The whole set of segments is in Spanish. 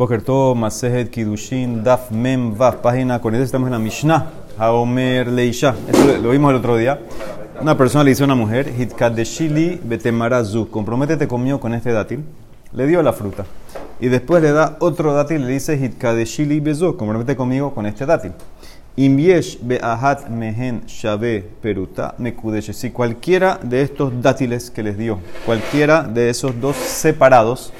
Bokerto, Masejet, Kidushin, Daf, Mem, Vav, página 40, estamos en la Mishnah, Haomer, Leisha. Esto lo vimos el otro día. Una persona le dice a una mujer, Hitkadeshili, Betemarazu, comprométete conmigo con este dátil. Le dio la fruta. Y después le da otro dátil y le dice, Hitkadeshili, Bezu, comprométete conmigo con este dátil. Imyesh be'ahat mehen shabe peruta mekudesh. Si cualquiera de estos dátiles que les dio, cualquiera de esos dos separados,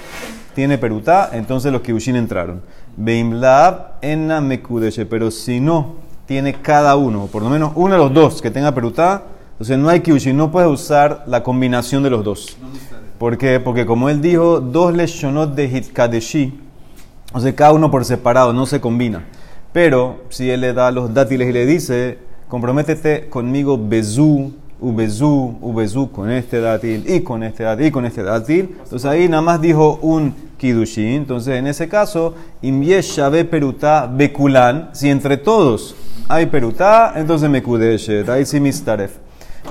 tiene perutá, entonces los kibushin entraron. Beimlab enna mekudesh. Pero si no tiene cada uno, por lo menos uno de los dos que tenga perutá, entonces no hay kibushin, no puede usar la combinación de los dos. ¿Por qué? Porque como él dijo, dos leshonot de hitkadeshi, o sea, cada uno por separado, no se combina. Pero si él le da los dátiles y le dice, comprométete conmigo bezú, ubezú, ubezú con este dátil y con este dátil y con este dátil. Entonces ahí nada más dijo un kidushin. Entonces en ese caso, imyesh shabe perutá bekulan. Si entre todos hay perutá, entonces mekudeshet. Ahí sí mistaref.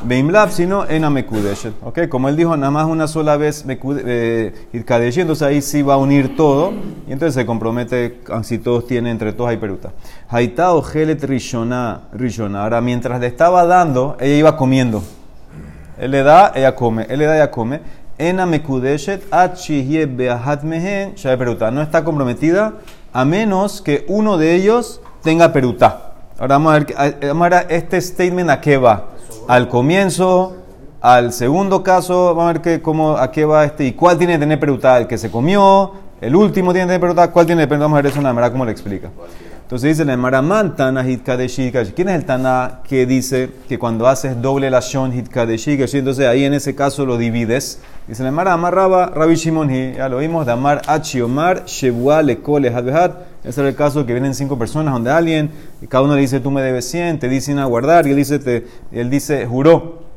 Beimlab, sino en Amekudeshet. ¿Ok? Como él dijo, nada más una sola vez eh, Kadeshi, entonces ahí sí va a unir todo. Y entonces se compromete si todos tienen, entre todos hay peruta. Haita o Gelet Rishona. Ahora, mientras le estaba dando, ella iba comiendo. Él le da, ella come. Él le da, ella come. No está comprometida a menos que uno de ellos tenga peruta. Ahora vamos a ver, vamos a ver este statement a qué va. Al comienzo, al segundo caso, vamos a ver que, cómo, a qué va este y cuál tiene que tener peruta, el que se comió, el último tiene que tener peruta, cuál tiene que tener Vamos a ver eso en la cómo le explica. Entonces dice la Maraman Tana Hitkadeshi ¿Quién es el Tana que dice que cuando haces doble la Shon Hitkadeshi Entonces ahí en ese caso lo divides. Dice la Mara Raba Rabbi Shimon ya lo vimos, Damar Achiomar Shebua Lekole Hadbehat. Ese es el caso que vienen cinco personas donde alguien, y cada uno le dice tú me debes 100, te dicen a guardar, y él dice, él dice juró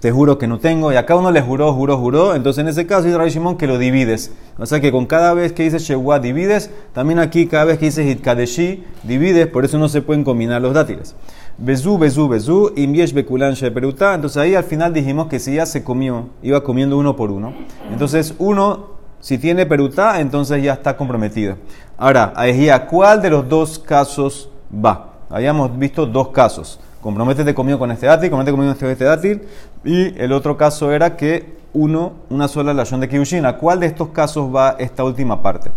te juro que no tengo, y a cada uno le juró, juró, juró, entonces en ese caso dice Rabbi Shimon que lo divides. O sea que con cada vez que dice Shewa divides, también aquí cada vez que dice Hitkadeshi divides, por eso no se pueden combinar los dátiles. Bezú, bezú, bezú, imbiesh bekulan peruta. Entonces ahí al final dijimos que si ya se comió, iba comiendo uno por uno. Entonces uno, si tiene peruta, entonces ya está comprometido. Ahora, a cuál de los dos casos va. Habíamos visto dos casos comprométete conmigo con este dátil, comprométete conmigo con este dátil. Y el otro caso era que uno, una sola lación de Kiyushin. ¿A cuál de estos casos va esta última parte?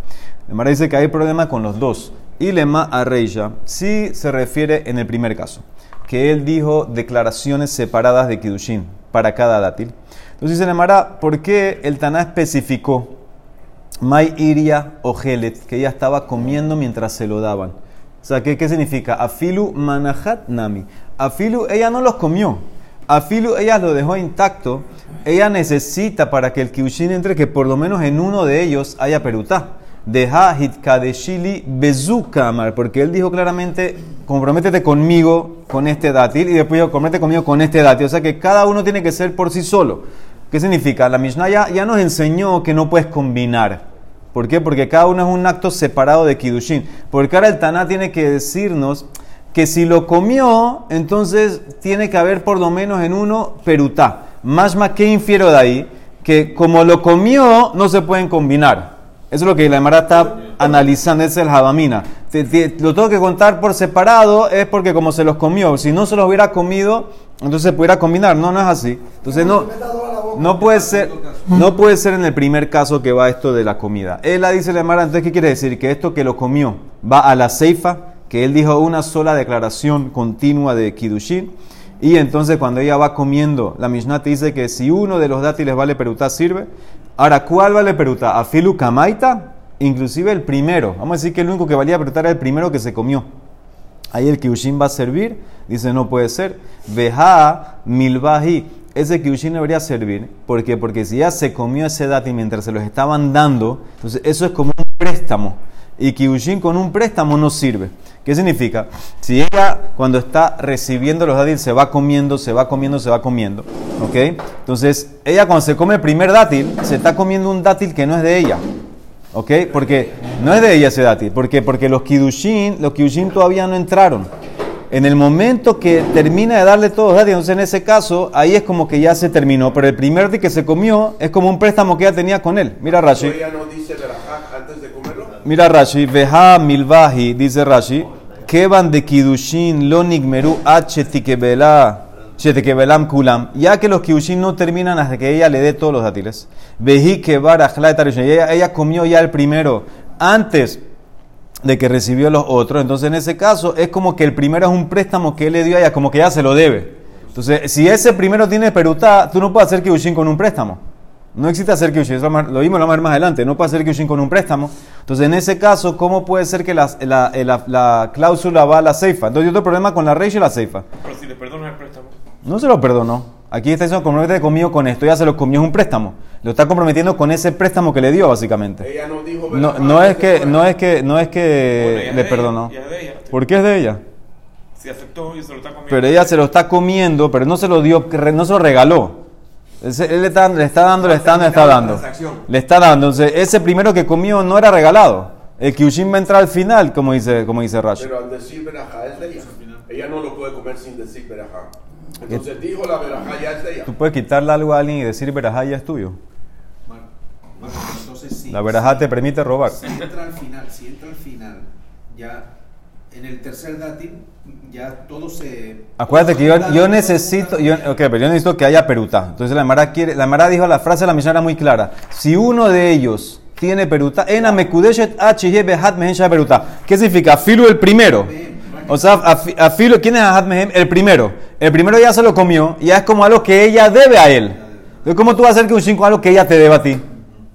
Me dice que hay problema con los dos. Y lema a Reisha sí se refiere en el primer caso, que él dijo declaraciones separadas de Kidushin para cada dátil. Entonces dice Lemara, ¿por qué el Taná especificó Mai Iria o Gelet, que ella estaba comiendo mientras se lo daban? O sea, ¿qué, qué significa? Afilu manahat nami. Afilu, ella no los comió. Afilu, ella lo dejó intacto. Ella necesita para que el kiushin entre que por lo menos en uno de ellos haya perutá. Deja hitkadeshili bezukamar, porque él dijo claramente, comprométete conmigo con este dátil y después yo comprométete conmigo con este dátil. O sea que cada uno tiene que ser por sí solo. ¿Qué significa? La Mishnah ya, ya nos enseñó que no puedes combinar. ¿Por qué? Porque cada uno es un acto separado de Kidushin. Porque ahora el Taná tiene que decirnos que si lo comió, entonces tiene que haber por lo menos en uno perutá. Más más, ¿qué infiero de ahí? Que como lo comió, no se pueden combinar. Eso es lo que la Emara está analizando, es el Jabamina. lo tengo que contar por separado, es porque como se los comió, si no se los hubiera comido, entonces se pudiera combinar. No, no es así. Entonces no, no puede ser, no puede ser en el primer caso que va esto de la comida. Él la dice la Emara, entonces ¿qué quiere decir? Que esto que lo comió va a la ceifa que él dijo una sola declaración continua de Kidushin. Y entonces cuando ella va comiendo, la Mishnah dice que si uno de los dátiles vale peruta, sirve. Ahora, ¿cuál vale peruta? ¿Afilu kamaita? Inclusive el primero. Vamos a decir que el único que valía peruta era el primero que se comió. Ahí el Kidushin va a servir. Dice, no puede ser. Veja milvahi. Ese Kidushin debería servir. ¿Por qué? Porque si ya se comió ese dátil mientras se los estaban dando, entonces eso es como un préstamo. Y Kidushin con un préstamo no sirve. ¿Qué significa? Si ella cuando está recibiendo los dátiles se va comiendo, se va comiendo, se va comiendo, ¿ok? Entonces, ella cuando se come el primer dátil, se está comiendo un dátil que no es de ella, ¿ok? Porque no es de ella ese dátil, ¿por qué? Porque los kidushin, los kidushin todavía no entraron. En el momento que termina de darle todos los dátiles, entonces en ese caso, ahí es como que ya se terminó, pero el primer dátil que se comió es como un préstamo que ella tenía con él. Mira Rashi. Mira Rashi, veja milvahi, dice Rashi, van de kidushin lo nigmeru h tikebela belam kulam, ya que los kidushin no terminan hasta que ella le dé todos los dátiles. Veji kebar ella, ella comió ya el primero antes de que recibió los otros. Entonces, en ese caso, es como que el primero es un préstamo que le dio a ella, como que ya se lo debe. Entonces, si ese primero tiene perutá, tú no puedes hacer kidushin con un préstamo. No existe hacer Kyushin, eso lo vimos lo más adelante, no puede hacer Kyushin con un préstamo. Entonces, en ese caso, ¿cómo puede ser que la, la, la, cláusula va a la ceifa? Entonces, hay otro problema con la rey y la ceifa. Pero si le perdono el préstamo. No se lo perdonó. Aquí está diciendo, compromete conmigo con esto, ya se lo comió, es un préstamo. Lo está comprometiendo con ese préstamo que le dio, básicamente. Ella no dijo, no, no es que, no es que, no es que le perdonó. ¿Por qué es de ella? Si aceptó y se lo está comiendo. Pero ella se lo está comiendo, pero no se lo dio, no se lo regaló. Él le está, le está dando, le está dando, le está dando. Le está dando. Entonces, ese primero que comió no era regalado. El Kyushin va a entrar al final, como dice, como dice Rashi. Pero al decir verajá es de ella. Ella no lo puede comer sin decir verajá. Entonces dijo la verajá ya es de ella. Tú puedes quitarle algo a alguien y decir verajá ya es tuyo. la verajá te permite robar. Si entra al final, si entra al final, ya en el tercer dátil ya todo se... Acuérdate que yo, necesito, yo, okay, pero yo necesito que haya peruta. Entonces la Mara quiere, la Mara dijo la frase de la misión era muy clara. Si uno de ellos tiene peruta, en amekudeshet peruta. ¿Qué significa? Filo el primero. O sea, afilo, ¿quién es Ahat Mehem? El primero. El primero ya se lo comió, ya es como algo que ella debe a él. Entonces, ¿cómo tú vas a hacer que un 5 algo que ella te deba a ti?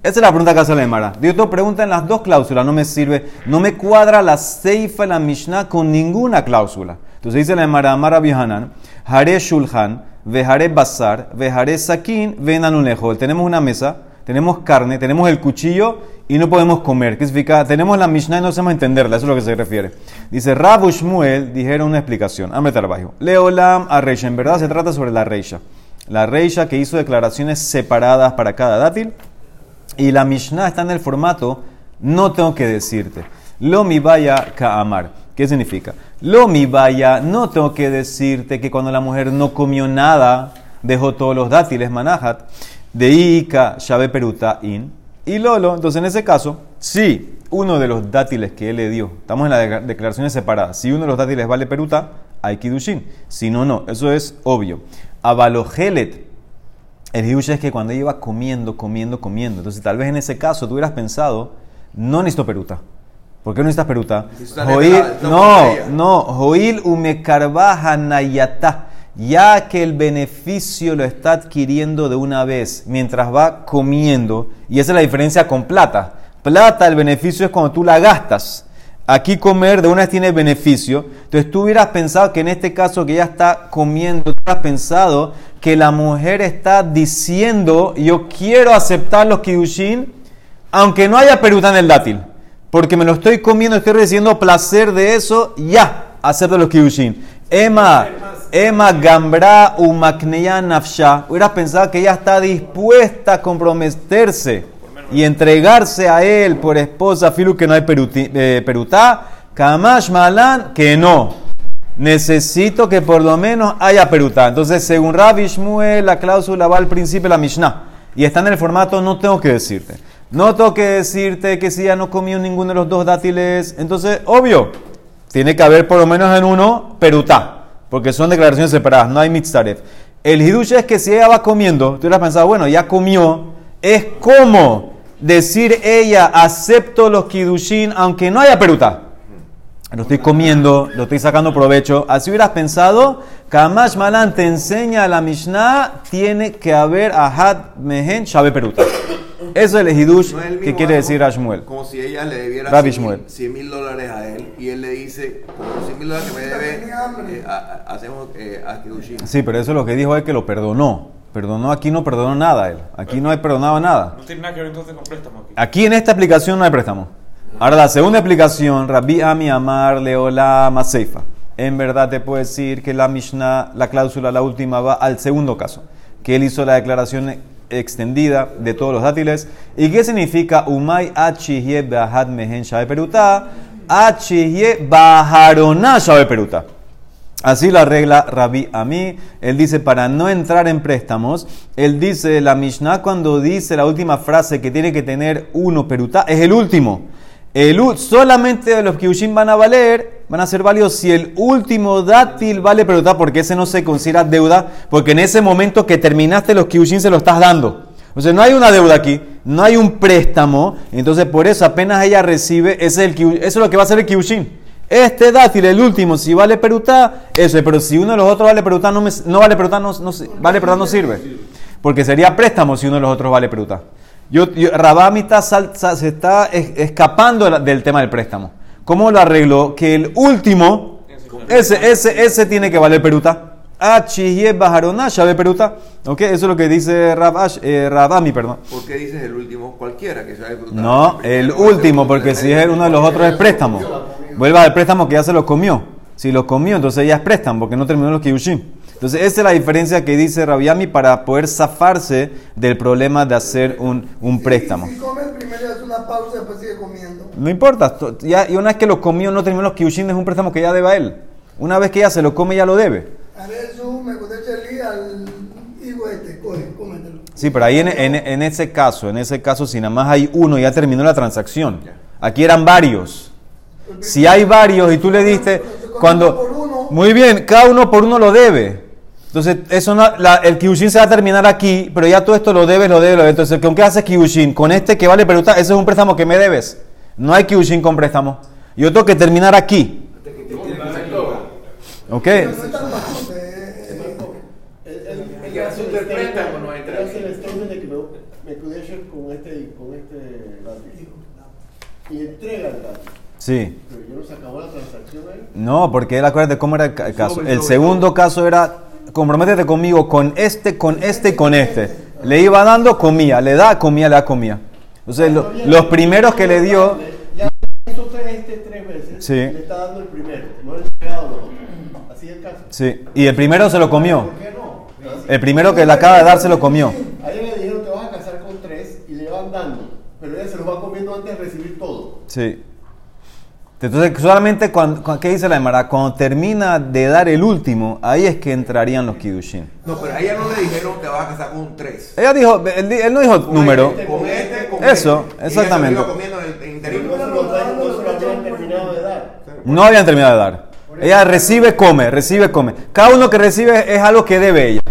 Esa es la pregunta que hace la Mara. Dios te pregunta en las dos cláusulas, no me sirve, no me cuadra la Seifa la Mishnah con ninguna cláusula. Entonces dice la Emara, Amara Bihanan, Hare Shulhan, Vejare Bazar, Vejare Sakin, Venanunejo. Tenemos una mesa, tenemos carne, tenemos el cuchillo y no podemos comer. ¿Qué significa? Tenemos la Mishnah y no sabemos entenderla, eso es lo que se refiere. Dice, Rabu Shmuel dijeron una explicación. Hambre trabajo. Leolam a Reisha. En verdad se trata sobre la Reisha. La Reisha que hizo declaraciones separadas para cada dátil. Y la Mishnah está en el formato, no tengo que decirte. Lo mi vaya ka amar. ¿Qué significa? Lo mi vaya, no tengo que decirte que cuando la mujer no comió nada, dejó todos los dátiles, manajat, de Ica, Shabe Peruta, In. Y Lolo, entonces en ese caso, si uno de los dátiles que él le dio, estamos en la declaraciones separadas, si uno de los dátiles vale Peruta, hay Kidushin. Si no, no, eso es obvio. Avalogelet, el hidush es que cuando ella iba comiendo, comiendo, comiendo, entonces tal vez en ese caso tú hubieras pensado, no necesito Peruta. ¿Por qué no necesitas peruta? Joil, no, no, Joil nayata. Ya que el beneficio lo está adquiriendo de una vez mientras va comiendo. Y esa es la diferencia con plata. Plata, el beneficio es cuando tú la gastas. Aquí comer de una vez tiene beneficio. Entonces tú hubieras pensado que en este caso que ella está comiendo, tú hubieras pensado que la mujer está diciendo, yo quiero aceptar los kidushin, aunque no haya peruta en el dátil porque me lo estoy comiendo, estoy recibiendo placer de eso, ya, de los kibushin. Emma, Emma Gambra Umakneya Nafsha, hubieras pensado que ella está dispuesta a comprometerse y entregarse a él por esposa, filu que no hay eh, perutá, Kamash Malan, que no. Necesito que por lo menos haya perutá. Entonces, según Rabbi Shmuel, la cláusula va al principio de la Mishnah. Y está en el formato, no tengo que decirte. No tengo que decirte que si ya no comió ninguno de los dos dátiles, entonces, obvio, tiene que haber por lo menos en uno perutá, porque son declaraciones separadas, no hay mitzaref. El hidush es que si ella va comiendo, tú hubieras pensado, bueno, ya comió, es como decir ella, acepto los kidushin aunque no haya perutá. Lo estoy comiendo, lo estoy sacando provecho. Así hubieras pensado, Kamash Malan te enseña a la Mishnah, tiene que haber ahad mehen shabe peruta. Eso es el hidush que quiere decir Ashmuel. Como si ella le debiera 100 mil dólares a él y él le dice, con los 100 mil dólares que me debe, eh, hacemos eh, Sí, pero eso es lo que dijo él que lo perdonó. Perdonó, aquí no perdonó nada él. Aquí no hay perdonado nada. No tiene nada que ver entonces con préstamo aquí. Aquí en esta explicación no hay préstamo. Ahora la segunda explicación, Rabbi Ami Amar Leola Maseifa. En verdad te puedo decir que la Mishnah, la cláusula, la última, va al segundo caso. Que él hizo la declaración extendida de todos los dátiles. ¿Y qué significa Umay Achihye Bahad Mehen Shabe Peruta? Achihye Baharona Shabe Peruta. Así la regla Rabbi Ami. Él dice, para no entrar en préstamos, él dice, la Mishnah cuando dice la última frase que tiene que tener uno peruta, es el último. El, solamente los kiushin van a valer, van a ser válidos si el último dátil vale peruta, porque ese no se considera deuda, porque en ese momento que terminaste los kiushin se lo estás dando. O no hay una deuda aquí, no hay un préstamo, entonces por eso apenas ella recibe, es el, eso es lo que va a ser el kiushin. Este dátil, el último, si vale peruta, eso es, pero si uno de los otros vale peruta, no, me- no vale peruta, no, no vale peruta no sirve. Porque sería préstamo si uno de los otros vale peruta. Yo, yo, Rabami está sal- sa- se está es- escapando de del tema del préstamo. ¿Cómo lo arregló? Que el último, ese, ese, ese tiene que valer peruta. Ah, chihie bajarona, llave peruta. ¿Ok? Eso es lo que dice Rabash, eh, Rabami, perdón. ¿Por qué dices el último? Cualquiera que sea el No, el último, porque si es uno de los otros es préstamo. Vuelva al préstamo que ya se lo comió. Si lo comió, entonces ya es préstamo, porque no terminó los kiyushin. Entonces, esa es la diferencia que dice Rabiami para poder zafarse del problema de hacer un, un préstamo. Si primero hace una pausa y después sigue comiendo. No importa, ya, y una vez que lo comió, no terminó los kiyushin, es un préstamo que ya debe a él. Una vez que ya se lo come, ya lo debe. A ver, su me gusta echarle al higo este. Sí, pero ahí en, en- en ese caso, en ese caso, si nada más hay uno, ya terminó la transacción. Aquí eran varios. Si hay varios y tú le diste, cuando... Muy bien, cada uno por uno lo debe. Entonces, eso no- la- el Kyushin se va a terminar aquí, pero ya todo esto lo debes, lo debes, lo debes. Entonces, ¿con qué haces Kyushin? Con este que vale peruta, ese es un préstamo que me debes. No hay Kyushin con préstamo. Yo tengo que terminar aquí. ¿Ok? No es tan bastante, eh, El que hace el préstamo no entra. Hace el statement de que me, me kudesher con este, con este lápiz. Y entrega el lápiz. Sí. Pero se acabó la transacción ahí. No, porque él acuérdate cómo era el ca- el caso. El segundo caso era, comprométete conmigo con este, con este y con este. Le iba dando, comía, le da, comía, le da, comía. Entonces, lo- los primeros que le dio, Ya hizo este tres veces. Sí. Le está dando el primero. No le los otros. Así es el caso. sí, y el primero se lo comió. ¿Por qué no? El primero que le acaba de dar se lo comió. A ella le dijeron te vas a casar con tres y le van dando. Pero ella se los va comiendo antes de recibir todo. Sí. Entonces, solamente cuando, cu- ¿qué dice la Emara? Cuando termina de dar el último, ahí es que entrarían los Kidushin. No, pero a ella no le dijeron te vas a casar con un 3. Ella dijo, él, él no dijo número. Con este, con Eso, este. Exactamente. No habían terminado de dar. No habían terminado de dar. Ella recibe, come, recibe, come. Cada uno que recibe es algo que debe ella.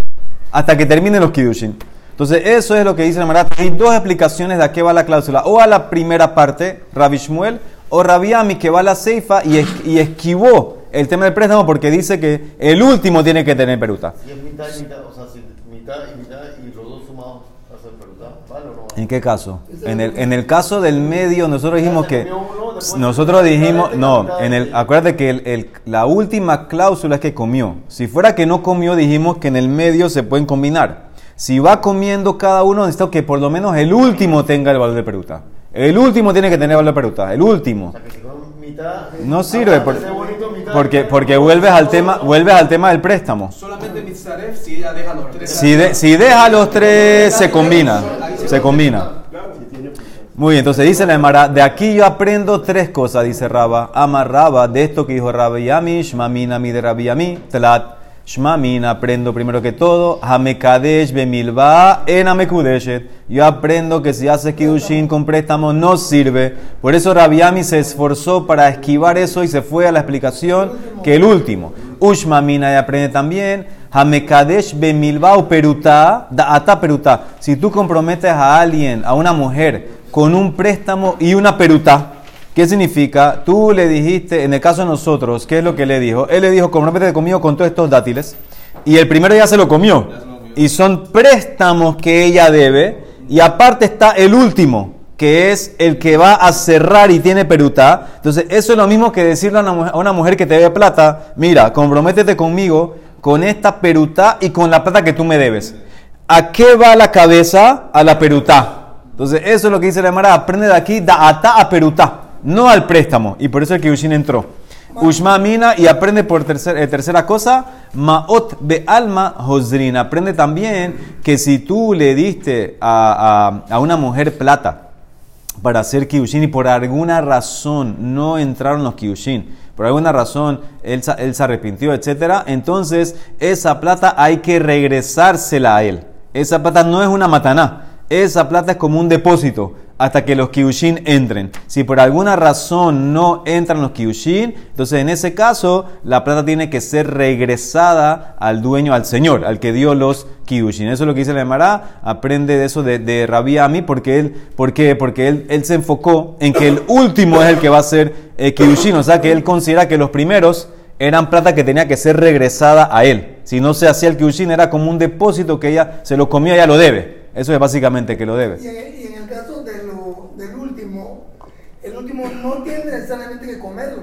Hasta que terminen los Kidushin. Entonces, eso es lo que dice la Marat. Hay dos explicaciones de a qué va la cláusula. O a la primera parte, Rabbi Shmuel, o Rabbi Ami, que va a la ceifa y, es- y esquivó el tema del préstamo porque dice que el último tiene que tener peruta. Si es mitad y mitad, o sea, si mitad y mitad y los dos sumados hacen peruta, ¿vale o no? ¿En qué caso? En el, en el caso del medio, nosotros dijimos que. Nosotros dijimos. No, en el, acuérdate que el- el- la última cláusula es que comió. Si fuera que no comió, dijimos que en el medio se pueden combinar. Si va comiendo cada uno, necesito que por lo menos el último tenga el valor de peruta. El último tiene que tener valor peruta. El último. O sea, que si con mitad. No sirve por- bonito, mitad, porque, porque vuelves al tema, vuelves al tema del préstamo. Solamente Mitzaref si ella deja los tres. Si, de- si deja los tres, se combina. Se combina. Muy bien, entonces dice la Emara, de aquí yo aprendo tres cosas, dice Raba. Ama Raba, de esto que dijo Rabbi Yami, Shmamina mi de Rabbi Yami, Tlat. Shmamina, aprendo primero que todo, Hamekadesh bemilva en. Yo aprendo que si haces Kidushin con préstamo no sirve. Por eso Rabbi Yami se esforzó para esquivar eso y se fue a la explicación que el último. Ushmamina y aprende también, Hamekadesh bemilva peruta, ata peruta. Si tú comprometes a alguien, a una mujer, con un préstamo y una peruta. ¿Qué significa? Tú le dijiste, en el caso de nosotros, ¿qué es lo que le dijo? Él le dijo, comprométete conmigo con todos estos dátiles. Y el primero ya se lo comió. Y son préstamos que ella debe. Y aparte está el último, que es el que va a cerrar y tiene peruta. Entonces, eso es lo mismo que decirle a una, mujer- a una mujer que te debe plata, mira, comprométete conmigo con esta peruta y con la plata que tú me debes. ¿A qué va la cabeza? A la peruta. Entonces, eso es lo que dice la Emara. Aprende de aquí, da ata a peruta, no al préstamo. Y por eso el Kiushin entró. Ushma mina y aprende por tercer- eh, tercera cosa, maot be alma hosrin. Aprende también que si tú le diste a, a- a una mujer plata para hacer kiushin y por alguna razón no entraron los kiushin, por alguna razón él, él se arrepintió, etcétera, entonces esa plata hay que regresársela a él. Esa plata no es una mataná, esa plata es como un depósito. Hasta que los kiushin entren. Si por alguna razón no entran los kiushin, entonces en ese caso la plata tiene que ser regresada al dueño, al señor, al que dio los kiushin. Eso es lo que dice la Emara. Aprende de eso de, de Rabbi Ami porque él. Porque él, él se enfocó en que el último es el que va a ser eh, kiushin. O sea que él considera que los primeros eran plata que tenía que ser regresada a él. Si no se hacía el kiushin era como un depósito que ella se lo comía, ya lo debe. Eso es básicamente que lo debe. Y en, y en el caso de lo- del último, último no tiene necesariamente que comerlo,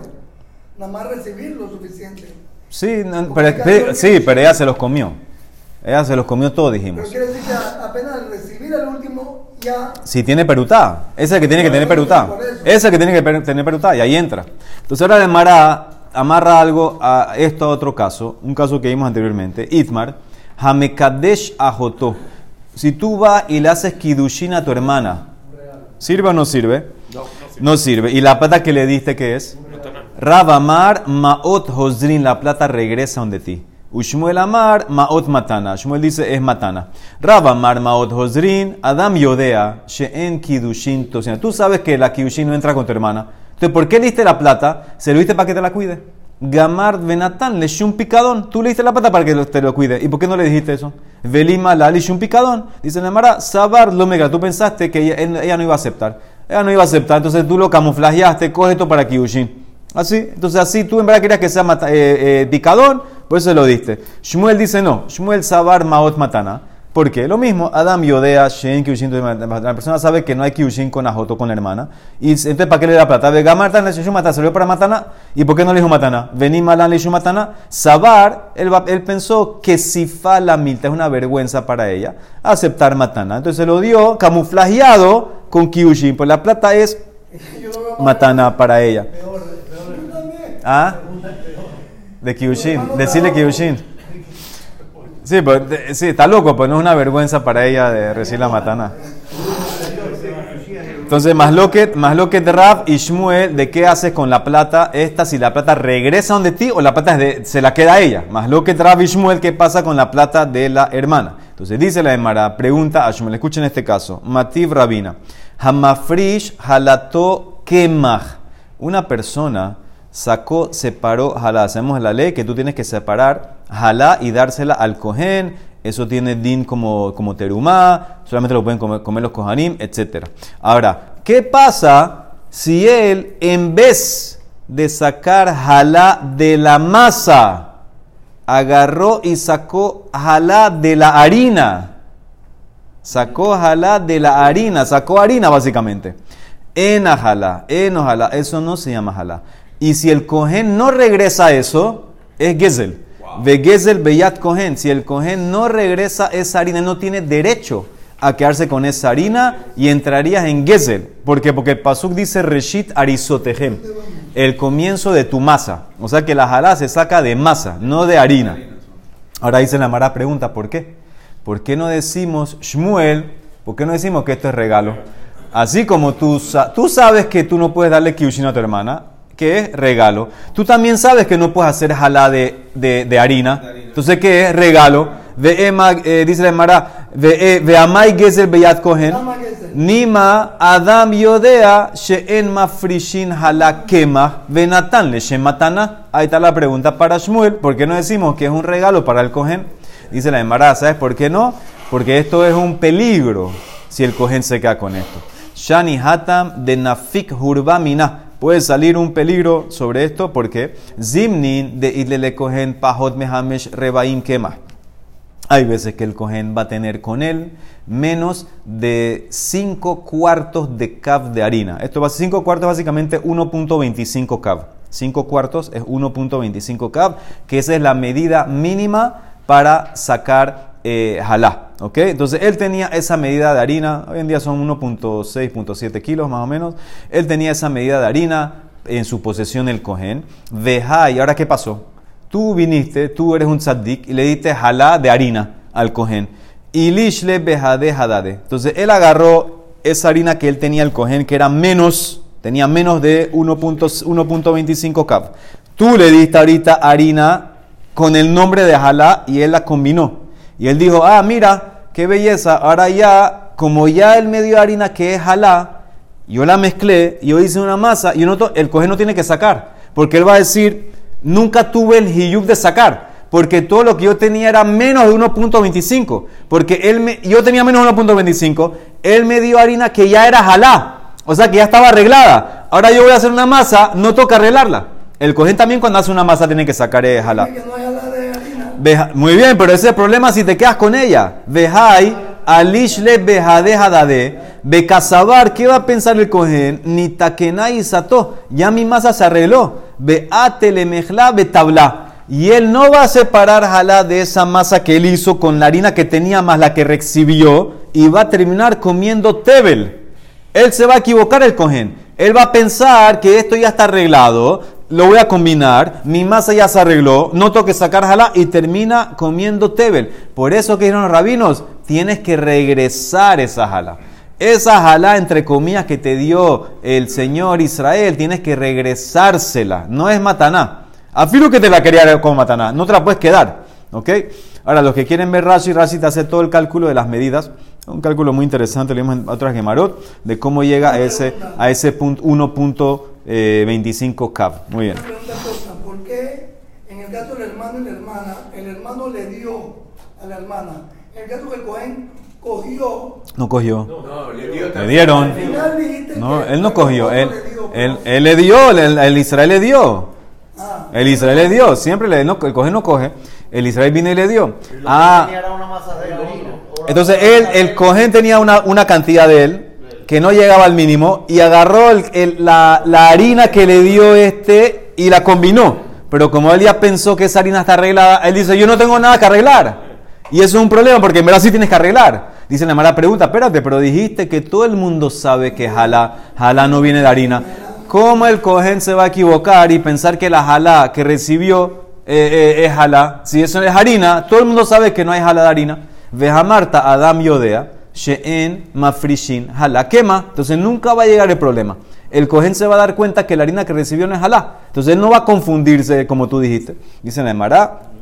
nada más recibir lo suficiente. Sí, no, pero, pero- sí, pero ella se los comió. Ella se los comió todo, Pero dijimos. quiere decir que apenas al recibir el último, ya Si tiene perutá, ese es el que tiene que tener perutá. Ese es el que tiene que tener perutá y ahí entra. Entonces ahora Mará amarra algo a esto a otro caso, un caso que vimos anteriormente. Itmar, Hamekadesh Ajoto. Si tú vas y le haces kidushin a tu hermana, ¿sirve o no sirve? No sirve. ¿Y la plata que le diste qué es? Rabamar Maot Hosrin, la plata regresa donde ti. Ushmuel Amar Maot Matana. Shmuel dice es Matana. Rabamar Maot Hosrin, Adam Yodea, Sheen Kidushin Tosina. Tú sabes que la Kidushin no entra con tu hermana. Entonces, ¿por qué le diste la plata? ¿Se lo diste para que te la cuide? Gamar Benatán, le un picadón. Tú le diste la plata para que te lo cuide. ¿Y por qué no le dijiste eso? Velima la le un picadón. Dice Nemara, Sabar lo mega. Tú pensaste que ella, ella no iba a aceptar. Ella no iba a aceptar. Entonces tú lo camuflajeaste, coge esto para Kidushin. Así, entonces así tú en verdad querías que sea eh, eh, picadón, por eso lo diste. Shmuel dice no, Shmuel Sabar Maot Matana. ¿Por qué? Lo mismo, Adam Yodea, Shen Kiushin, la persona sabe que no hay Kiushin con Ajoto, con la hermana. Y entonces, ¿para qué le da plata? Vega Marta le Matana, salió para Matana. ¿Y por qué no le dijo Matana? Vení Malan le dijo Matana. Sabar, él, él pensó que si fa la milta es una vergüenza para ella, aceptar Matana. Entonces se lo dio camuflajeado con Kiushin, pues la plata es Matana para ella. ¿Ah? De Kyushin. Decirle Kyushin. Sí, pero, de- sí, está loco, pues no es una vergüenza para ella de recibir la matana. Entonces, más lo que, más lo que de y Shmuel, ¿de qué haces con la plata esta? Si la plata regresa donde ti o la plata de- se la queda a ella. Más lo que Rab y Shmuel, ¿qué pasa con la plata de la hermana? Entonces, dice la Emara, pregunta a Shmuel, escuchen este caso. Mativ Rabina, Hamafrish halato kemach. Una persona sacó, separó jalá. Hacemos la ley que tú tienes que separar jalá y dársela al cohen. Eso tiene din como, como terumá, solamente lo pueden comer, comer los kohanim, etc. Ahora, ¿qué pasa si él, en vez de sacar jalá de la masa, agarró y sacó jalá de la harina? Sacó jalá de la harina, sacó harina básicamente. En jalá, en eso no se llama jalá. Y si el cohen no regresa a eso, es gezel. Ve gezel beyat cohen. Si el cohen no regresa esa harina, él no tiene derecho a quedarse con esa harina y entrarías en gezel. ¿Por qué? Porque el pasuk dice reshit arisotehem, el comienzo de tu masa. O sea que la jalá se saca de masa, no de harina. Ahora dice la Mara pregunta, ¿por qué? ¿Por qué no decimos Shmuel? ¿Por qué no decimos que esto es regalo? Así como tú, tú sabes que tú no puedes darle kiushin a tu hermana, que es regalo. Tú también sabes que no puedes hacer jalá de, de, de harina. Entonces, ¿qué es regalo? Ve ema, eh, dice la Mara, ve, eh, ve amai gezel beyat kohen. Nima Adam Yodea She'en Mafrishin Hala Kema Venatan le Shematana. Ahí está la pregunta para Shmuel. ¿Por qué no decimos que es un regalo para el cohen? Dice la embaraza, ¿sabes por qué no? Porque esto es un peligro si el cohen se queda con esto. Shani Hatam de Nafik Hurbamina. Puede salir un peligro sobre esto porque Zimnin de Idlele Kohen Pahot Mehamesh Rebaim Kema. Hay veces que el cohen va a tener con él menos de 5 cuartos de cav de harina. Esto va a 5 cuartos básicamente 1.25 cav. 5 cuartos es 1.25 cav, que esa es la medida mínima para sacar eh, jalá. ¿Ok? Entonces él tenía esa medida de harina, hoy en día son 1.6.7 kilos más o menos. Él tenía esa medida de harina en su posesión el cohen. Veja, ¿y ahora qué pasó? Tú viniste, tú eres un tzaddik y le diste jalá de harina al cohen. Y lishle behade hadade. Entonces él agarró esa harina que él tenía el cohen, que era menos, tenía menos de 1.25 1.25 cav. Tú le diste ahorita harina con el nombre de jalá y él la combinó. Y él dijo, ah, mira, qué belleza, ahora ya, como ya él me dio harina que es jalá, yo la mezclé, yo hice una masa, y yo no to- el cohen no tiene que sacar, porque él va a decir, nunca tuve el hiyub de sacar, porque todo lo que yo tenía era menos de 1.25, porque él me, yo tenía menos de 1.25, él me dio harina que ya era jalá, o sea que ya estaba arreglada. Ahora yo voy a hacer una masa, no toca arreglarla. El cohen también cuando hace una masa tiene que sacar eh, jalá. Muy bien, pero ese es el problema si te quedas con ella. Vejai, alishle bejade hadade, becasabar, ¿qué va a pensar el cohen? Ni takenai sato, ya mi masa se arregló. Beatele mejla betabla. Y él no va a separar jalá de esa masa que él hizo con la harina que tenía más la que recibió y va a terminar comiendo tebel. Él se va a equivocar el cohen. Él va a pensar que esto ya está arreglado, lo voy a combinar, mi masa ya se arregló, no tengo que sacar jalá y termina comiendo tebel. Por eso que dijeron los rabinos, tienes que regresar esa jalá. Esa jalá, entre comillas, que te dio el Señor Israel, tienes que regresársela. No es mataná. Afilo que te la quería como mataná, no te la puedes quedar. ¿Ok? Ahora, los que quieren ver Rashi, Rashi te hace todo el cálculo de las medidas. Un cálculo muy interesante, leímos en otras Gemarot, de cómo llega a ese, a ese punto 1.25 cap. Muy bien. Una pregunta corta, ¿por qué en el caso del hermano y la hermana, el hermano le dio a la hermana? En el caso que el Cohen cogió, No cogió. No, le dio Le dieron. al final dijiste No, que él no cogió. Él, le dio, él, él le dio, el, el Israel le dio. Ah, El Israel le dio. Siempre le no, el coge no coge. El Israel viene y le dio. Ah. Entonces él, el cojén tenía una, una cantidad de él que no llegaba al mínimo y agarró la, harina que le dio este y la combinó. Pero como él ya pensó que esa harina está arreglada, él dice, yo no tengo nada que arreglar. Y eso es un problema porque en verdad sí tienes que arreglar. Dice la mala pregunta, espérate, pero dijiste que todo el mundo sabe que jalá, jalá no viene de harina. ¿Cómo el cojén se va a equivocar y pensar que la jalá que recibió eh, eh, es jalá? Si eso es harina, todo el mundo sabe que no hay jalá de harina. Veja Marta, Adam Yodea, She'en Mafrishin, jalá quema. Entonces nunca va a llegar el problema. El cojén se va a dar cuenta que la harina que recibió no es jalá. Entonces él no va a confundirse como tú dijiste. Dice la Emara,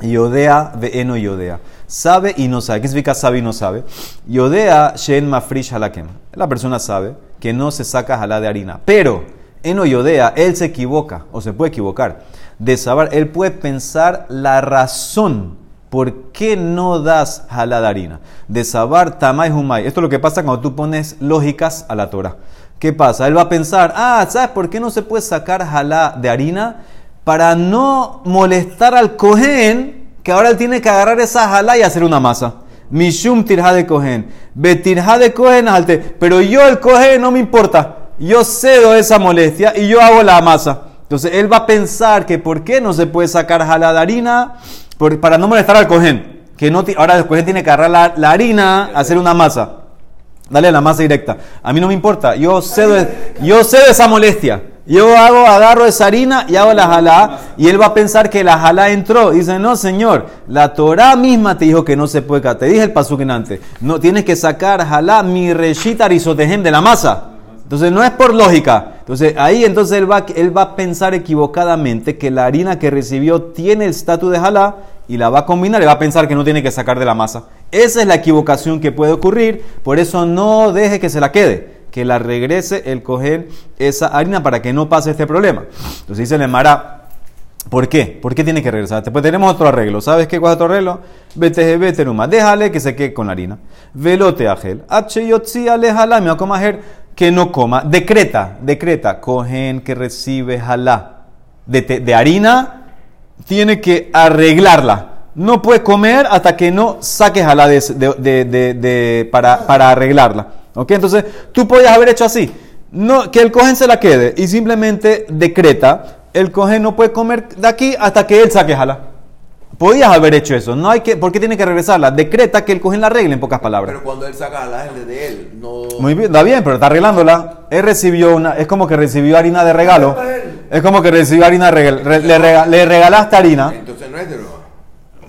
Yodea ve'eno yodea. Sabe y no sabe. ¿Qué significa sabe y no sabe? Yodea shen mafrish halakem. La persona sabe que no se saca jalá de harina. Pero, eno yodea, él se equivoca o se puede equivocar. De saber, él puede pensar la razón por qué no das jalá de harina. De saber tamay humay. Esto es lo que pasa cuando tú pones lógicas a la Torah. ¿Qué pasa? Él va a pensar, ah, ¿sabes por qué no se puede sacar jalá de harina? Para no molestar al cohen, que ahora él tiene que agarrar esa jalá y hacer una masa. Mishum tirja de cohen. Betirja de cohen alte. Pero yo el cohen no me importa. Yo cedo esa molestia y yo hago la masa. Entonces él va a pensar que por qué no se puede sacar jalá de harina Por- para no molestar al cohen. Que no ahora el cohen tiene que agarrar la, harina, hacer una masa. Dale la masa directa. A mí no me importa. Yo cedo, yo cedo esa molestia. Yo hago, agarro esa harina y hago la jalá. Y él va a pensar que la jalá entró. Dice, no, señor. La Torah misma te dijo que no se puede. Te dije el pasuken antes. No, tienes que sacar jalá mi reshita arisotejem de la masa. Entonces no es por lógica. Entonces ahí entonces él va, él va a pensar equivocadamente que la harina que recibió tiene el estatus de jalá y la va a combinar y va a pensar que no tiene que sacar de la masa. Esa es la equivocación que puede ocurrir. Por eso no deje que se la quede. Que la regrese el coger esa harina para que no pase este problema. Entonces dice el Mara, ¿Por qué? ¿Por qué tiene que regresar? Después tenemos otro arreglo. ¿Sabes qué cuál es otro arreglo? BTGB teruma. Déjale que se quede con la harina. Velote agel. H jalá. Me va a comer que no coma. Decreta, decreta. Cogen que recibe jalá de, de harina, tiene que arreglarla. No puede comer hasta que no saque jalá de- de- para, para arreglarla. ¿Ok? Entonces, tú podías haber hecho así. No, que el cogen se la quede y simplemente decreta, el cogen no puede comer de aquí hasta que él saque jalá. Podías haber hecho eso. No hay que, ¿Por qué tiene que regresarla? Decreta que el cogen la arregle en pocas palabras. Pero cuando él saca la es de él, no. Muy bien, está bien, pero está arreglándola. Él recibió una, es como que recibió harina de regalo. Es como que recibió harina de regalo. Re- le, rega- le regalaste harina. Entonces no es.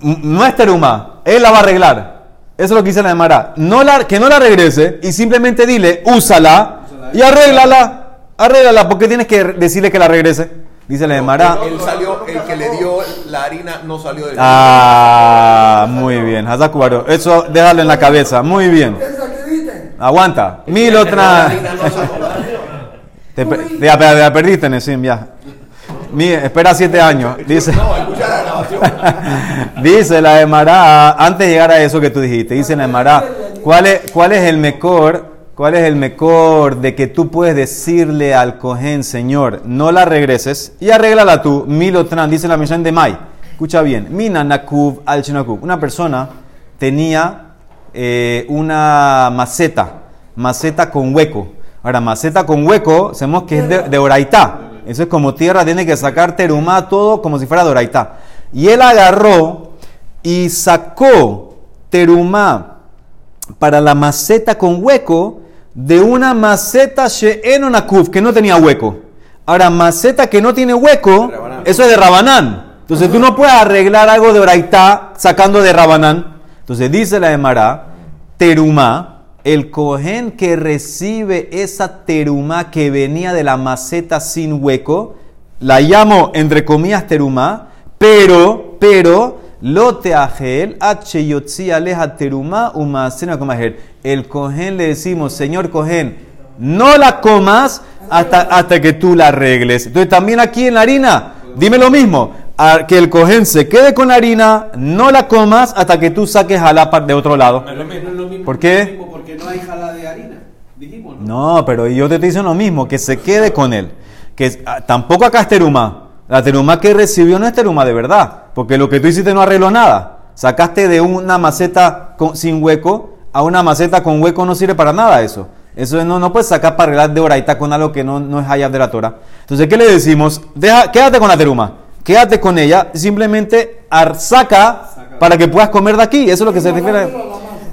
M- No es teruma, él la va a arreglar. Eso es lo que dice la Emara. No la, que no la regrese y simplemente dile, úsala y arréglala. Arréglala, porque tienes que decirle que la regrese. Dice la Emara. Él salió, el que le dio la harina no salió de Ah, muy bien. Hazakubaro. Eso déjalo en la cabeza. Muy bien. Aguanta. Mil otra. Te, ya, perdiste, Nesim, ya. Mire, espera siete años. Dice, dice la Emara, antes de llegar a eso que tú dijiste, dice la Emara, ¿cuál es, ¿cuál es el mejor? ¿Cuál es el mejor de que tú puedes decirle al cohen, Señor, no la regreses y arréglala tú? Milotran, dice la misión de Mai. Escucha bien. Mina nakub al chinakub. Una persona tenía eh, una maceta, maceta con hueco. Ahora, maceta con hueco, sabemos que es de, de oraitá. Eso es como tierra, tiene que sacar terumá todo como si fuera de oraitá. Y él agarró y sacó terumá para la maceta con hueco de una maceta she'en nakuf, que no tenía hueco. Ahora, maceta que no tiene hueco, eso es de Rabanán. Entonces tú no puedes arreglar algo de Oraitá sacando de Rabanán. Entonces dice la Emara, terumá, el cohen que recibe esa terumá que venía de la maceta sin hueco, la llamo entre comillas terumá, pero, pero, lote agel, h aleja terumá umasena comajer. El cohen le decimos, señor cohen, no la comas hasta, hasta que tú la arregles. Entonces también aquí en la harina, dime lo mismo, a- que el cohen se quede con la harina, no la comas hasta que tú saques jalá de otro lado. No es lo mismo, ¿Por qué? mismo Porque no hay jala de harina. Dijimos, ¿no? No, pero yo te estoy diciendo lo mismo, que se quede con él. Que ah, tampoco acá es teruma. La teruma que recibió no es teruma de verdad, porque lo que tú hiciste no arregló nada. Sacaste de una maceta sin hueco a una maceta con hueco no sirve para nada eso. Eso no, no puedes sacar para arreglar de oraita con algo que no, no es hayab de la Torah. Entonces, ¿qué le decimos? Deja, quédate con la teruma. Quédate con ella, simplemente saca para que puedas comer de aquí. Eso es lo que se refiere.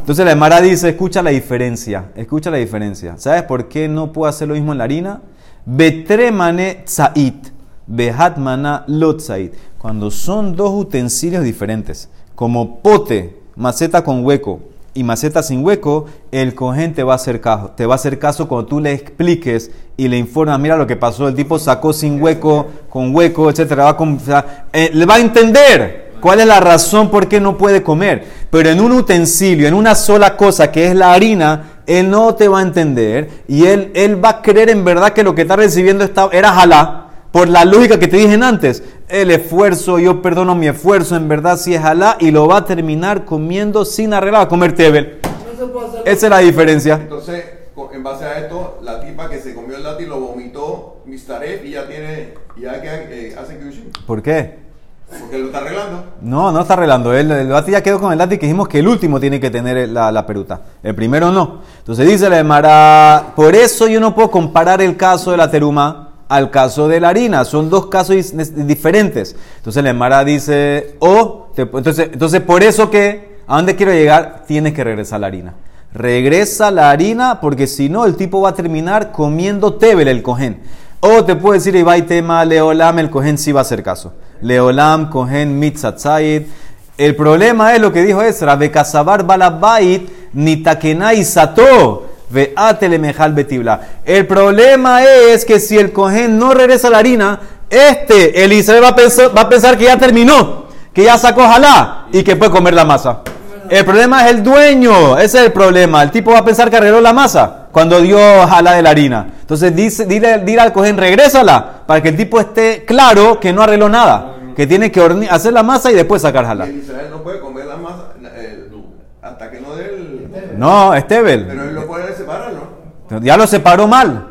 Entonces la Emara dice, escucha la diferencia, escucha la diferencia. ¿Sabes por qué no puedo hacer lo mismo en la harina? Betremane tzait, behatmana lot tzait. Cuando son dos utensilios diferentes, como pote, maceta con hueco y maceta sin hueco, el te va a hacer caso. Te va a hacer caso cuando tú le expliques y le informas, mira lo que pasó, el tipo sacó sin hueco, con hueco, etcétera. Va a eh, le va a entender. ¿Cuál es la razón por qué no puede comer? Pero en un utensilio, en una sola cosa que es la harina, él no te va a entender y él, él va a creer en verdad que lo que está recibiendo está, era jalá, por la lógica que te dije antes. El esfuerzo, yo perdono mi esfuerzo, en verdad sí es jalá y lo va a terminar comiendo sin arreglar, va a comer tebel. No. Esa es la diferencia. Entonces, en base a esto, la tipa que se comió el látigo lo vomitó Mistaref y ya tiene, ya que eh, hace Kyushin. ¿Por qué? Porque lo está arreglando. No, no está arreglando. El, el ya quedó con el Lati que dijimos que el último tiene que tener la, la peruta. El primero no. Entonces dice la Emara, por eso yo no puedo comparar el caso de la teruma al caso de la harina. Son dos casos diferentes. Entonces la Emara dice, o, te- entonces, entonces por eso que, ¿a dónde quiero llegar? Tienes que regresar la harina. Regresa la harina porque si no el tipo va a terminar comiendo tebel el cohen. O te puedo decir, Ibai tema Leolam, el cohen sí va a hacer caso. Leolam, cohen mitzatzayit. El problema es lo que dijo Ezra, Bekasabar balabait nitakenai sato. El problema es que si el cohen no regresa la harina, este, el Israel va a pensar, que ya terminó, que ya sacó jalá y que puede comer la masa. El problema es el dueño, ese es el problema. El tipo va a pensar que arregló la masa cuando dio jalá de la harina. Entonces dice, dile, dile al cohen, regrésala, para que el tipo esté claro que no arregló nada, que tiene que hacer la masa y después sacar jalá. el Israel no puede comer hasta que no dé el. No, Estebel. Pero él lo puede separar, ¿no? Ya lo separó mal.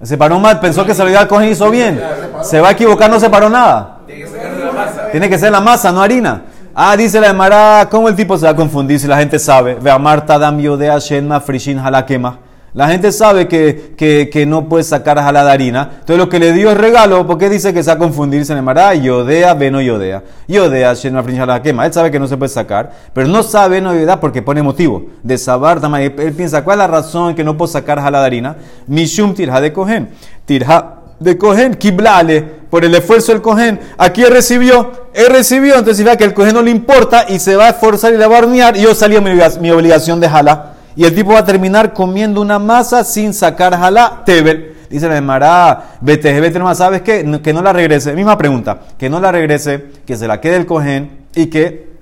Lo separó mal, pensó que se lo al cohen y hizo bien. Se va a equivocar, no separó nada. Tiene que sacarle la masa. Tiene que ser la masa, no harina. Ah, dice la Emara, ¿cómo el tipo se va a confundir si la gente sabe? Ve a Marta, Dam, Yodea, Shenma, Frishin, Halakema. La gente sabe que, que, no puede sacar jala de harina. Entonces lo que le dio es regalo. ¿Por qué dice que se va a confundir? Se le Emara, Yodea, Beno, Yodea. Yodea, Shenma, Frishin, Halakema. Él sabe que no se puede sacar, pero no sabe no Yodea porque pone motivo. De sabar, él piensa, ¿cuál es la razón que no puedo sacar jala de harina? Mishum tirja de cogen. Tirja de cogen, kiblale, por el esfuerzo del cogen. Aquí él recibió, él recibió, entonces vea que el cogen no le importa y se va a esforzar y le va a hornear, y yo salí obliga- mi obligación de jala. Y el tipo va a terminar comiendo una masa sin sacar jala, tebel. Dice la Emara, vete, vete ¿sabes qué? No- Que no la regrese. Misma pregunta, que no la regrese, que se la quede el cogen y que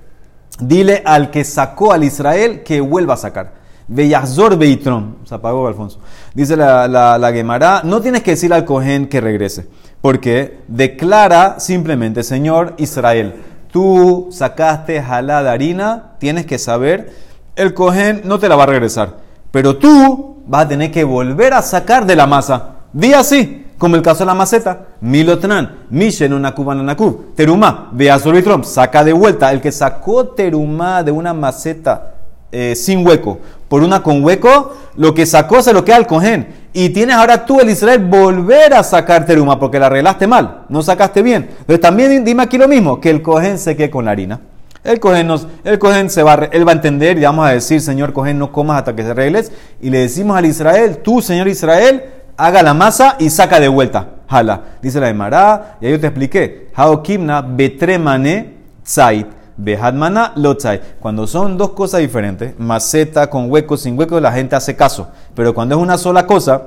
dile al que sacó al Israel que vuelva a sacar. Beyazor Beitrom. Se apagó Alfonso. Dice la, la, la Gemara, no tienes que decir al Cohen que regrese. Porque declara simplemente, Señor Israel, tú sacaste jalá de harina, tienes que saber, el Cohen no te la va a regresar. Pero tú vas a tener que volver a sacar de la masa. Di así, como el caso de la maceta. Milotnan, Mishen Nakubananakub, Terumá, Beazor Beitrom, saca de vuelta. El que sacó terumá de una maceta eh, sin hueco por una con hueco, lo que sacó se lo queda al cojén. Y tienes ahora tú, el Israel, volver a sacar teruma porque la arreglaste mal, no sacaste bien. Entonces también dime aquí lo mismo, que el cojén se quede con la harina. El cojén se va, él va a entender y vamos a decir, Señor cojén, no comas hasta que se arregles. Y le decimos al Israel, tú, Señor Israel, haga la masa y saca de vuelta. Jala. Dice la de Mará, y ahí yo te expliqué. Hao kimna betremane tzait. Behadmana lotzai. Cuando son dos cosas diferentes, maceta con huecos, sin huecos, la gente hace caso. Pero cuando es una sola cosa,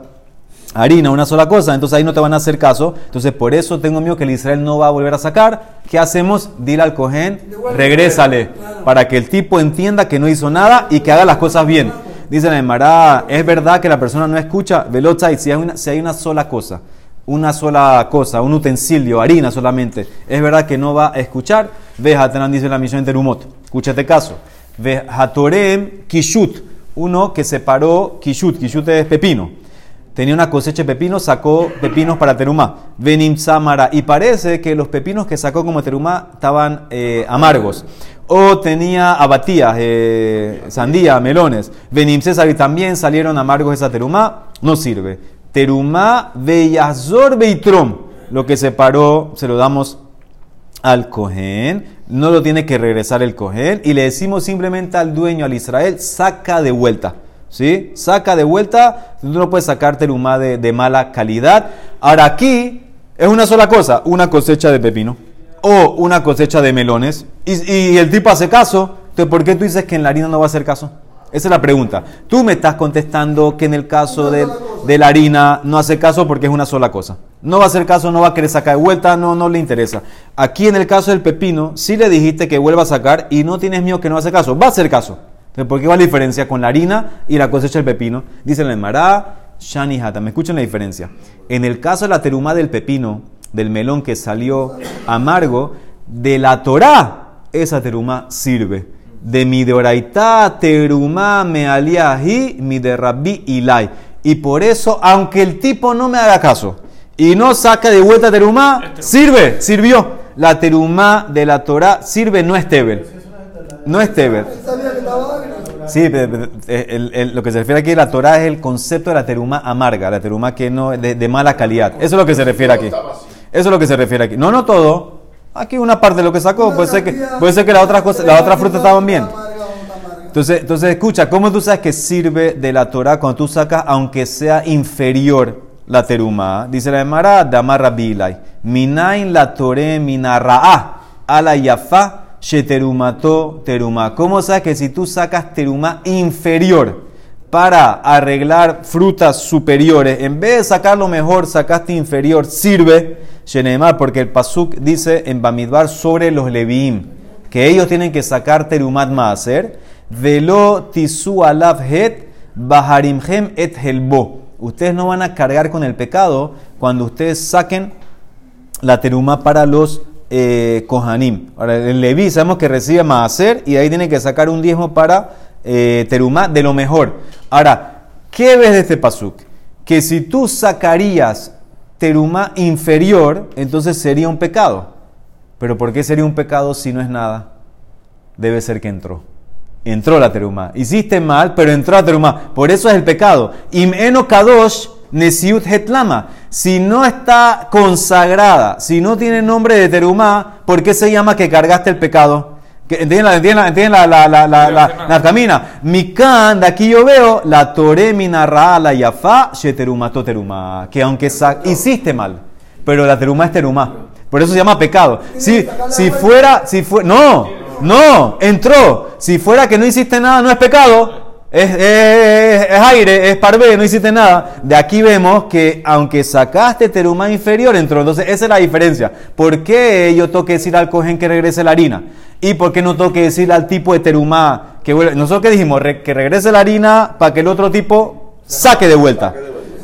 harina, una sola cosa, entonces ahí no te van a hacer caso. Entonces por eso tengo miedo que el Israel no va a volver a sacar. ¿Qué hacemos? Dile al Cohen, regrésale, para que el tipo entienda que no hizo nada y que haga las cosas bien. Dice la Emara, es verdad que la persona no escucha, velotzai, si hay una, si hay una sola cosa una sola cosa, un utensilio, harina solamente, es verdad que no va a escuchar. Vejatanán dice la misión en Terumot. Escúchate caso. Vejatorem kishut, uno que separó kishut, kishut es pepino. Tenía una cosecha de pepino, sacó pepinos para terumá. Venim samara. Y parece que los pepinos que sacó como terumá estaban eh, amargos. O tenía abatías, eh, sandía, melones. Venim también salieron amargos esa terumá. No sirve. Terumá Beyazor Beitrom. Lo que se paró se lo damos al Cohen. No lo tiene que regresar el Cohen. Y le decimos simplemente al dueño, al Israel, saca de vuelta. ¿Sí? Saca de vuelta. Tú no puedes sacar terumá de, mala calidad. Ahora aquí es una sola cosa: una cosecha de pepino o una cosecha de melones. Y, y el tipo hace caso. Entonces, ¿por qué tú dices que en la harina no va a hacer caso? Esa es la pregunta. Tú me estás contestando que en el caso de, la harina no hace caso porque es una sola cosa. No va a hacer caso, no va a querer sacar de vuelta, no, no le interesa. Aquí en el caso del pepino, sí le dijiste que vuelva a sacar y no tienes miedo que no hace caso. Va a hacer caso. Entonces, ¿por qué va la diferencia con la harina y la cosecha del pepino? Dice el Mará, Shani Hata. Me escuchan la diferencia. En el caso de la teruma del pepino, del melón que salió amargo, de la Torá, esa teruma sirve de mi de oraitá terumá me aliahi mi de rabbi ilai. Y por eso, aunque el tipo no me haga caso y no saca de vuelta terumá, sirve, sirvió. La terumá de la Torah sirve, no es teber. No es teber. Sí, lo que se refiere aquí a la Torah es el concepto de la terumá amarga, la terumá que no de, de mala calidad. Eso es lo que se refiere aquí. Eso es lo que se refiere aquí. No, no todo. Aquí una parte de lo que sacó, puede ser que, puede ser que la otra, cosa, la otra fruta estaban bien. Entonces, entonces, escucha, ¿cómo tú sabes que sirve de la Torah cuando tú sacas, aunque sea inferior la teruma? Dice la Emara, Damarra Bilay. Minain la Tore minarra'a ala yafa sheterumato teruma. ¿Cómo sabes que si tú sacas teruma inferior para arreglar frutas superiores, en vez de sacar lo mejor, sacaste inferior, sirve? Shenemar, porque el Pasuk dice en Bamidbar sobre los Leviim, que ellos tienen que sacar Terumat Maaser, Velo Tisu et Helbo. Ustedes no van a cargar con el pecado cuando ustedes saquen la teruma para los eh, Kohanim. Ahora, el Leví sabemos que recibe Maaser y ahí tiene que sacar un diezmo para eh, teruma de lo mejor. Ahora, ¿qué ves de este pasuk? Que si tú sacarías teruma inferior, entonces sería un pecado. Pero ¿por qué sería un pecado si no es nada? Debe ser que entró. Entró la teruma. Hiciste mal, pero entró la teruma. Por eso es el pecado. Im eno kadosh nesiut hetlama. Si no está consagrada, si no tiene nombre de teruma, ¿por qué se llama que cargaste el pecado? ¿Entienden la, entienden la, la, la, la, la, camina? Mikan, de aquí yo veo la toremina ra la yafa sheteruma teruma. Que aunque hiciste mal, pero la teruma es teruma. Por eso se llama pecado. Si, si fuera, si fue, no, no, entró. Si fuera que no hiciste nada, no es pecado. Es, es- es aire, es parvé, no hiciste nada. De aquí vemos que aunque sacaste teruma inferior, entró. Entonces, esa es la diferencia. ¿Por qué yo tengo que decir al cogen que regrese la harina? ¿Y por qué no tengo que decir al tipo de teruma que vuelve? Nosotros que dijimos, que regrese la harina para que el otro tipo saque de vuelta.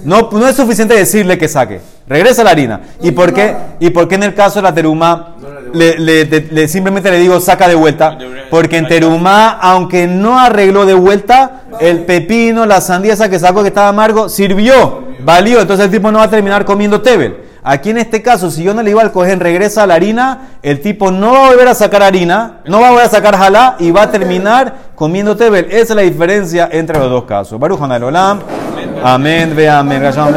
No, no es suficiente decirle que saque. Regresa la harina. ¿Y por qué, y por qué en el caso de la teruma le, le- le- le- simplemente le digo saca de vuelta? Porque en teruma, aunque no arregló de vuelta, el pepino, la sandía esa que sacó que estaba amargo, sirvió, valió. Entonces el tipo no va a terminar comiendo tebel. Aquí en este caso, si yo no le iba al coger, regresa a la harina, el tipo no va a volver a sacar harina, no va a volver a sacar jalá y va a terminar comiendo tebel. Esa es la diferencia entre los dos casos. Baruch Olam. Amén, ve amén. Amén.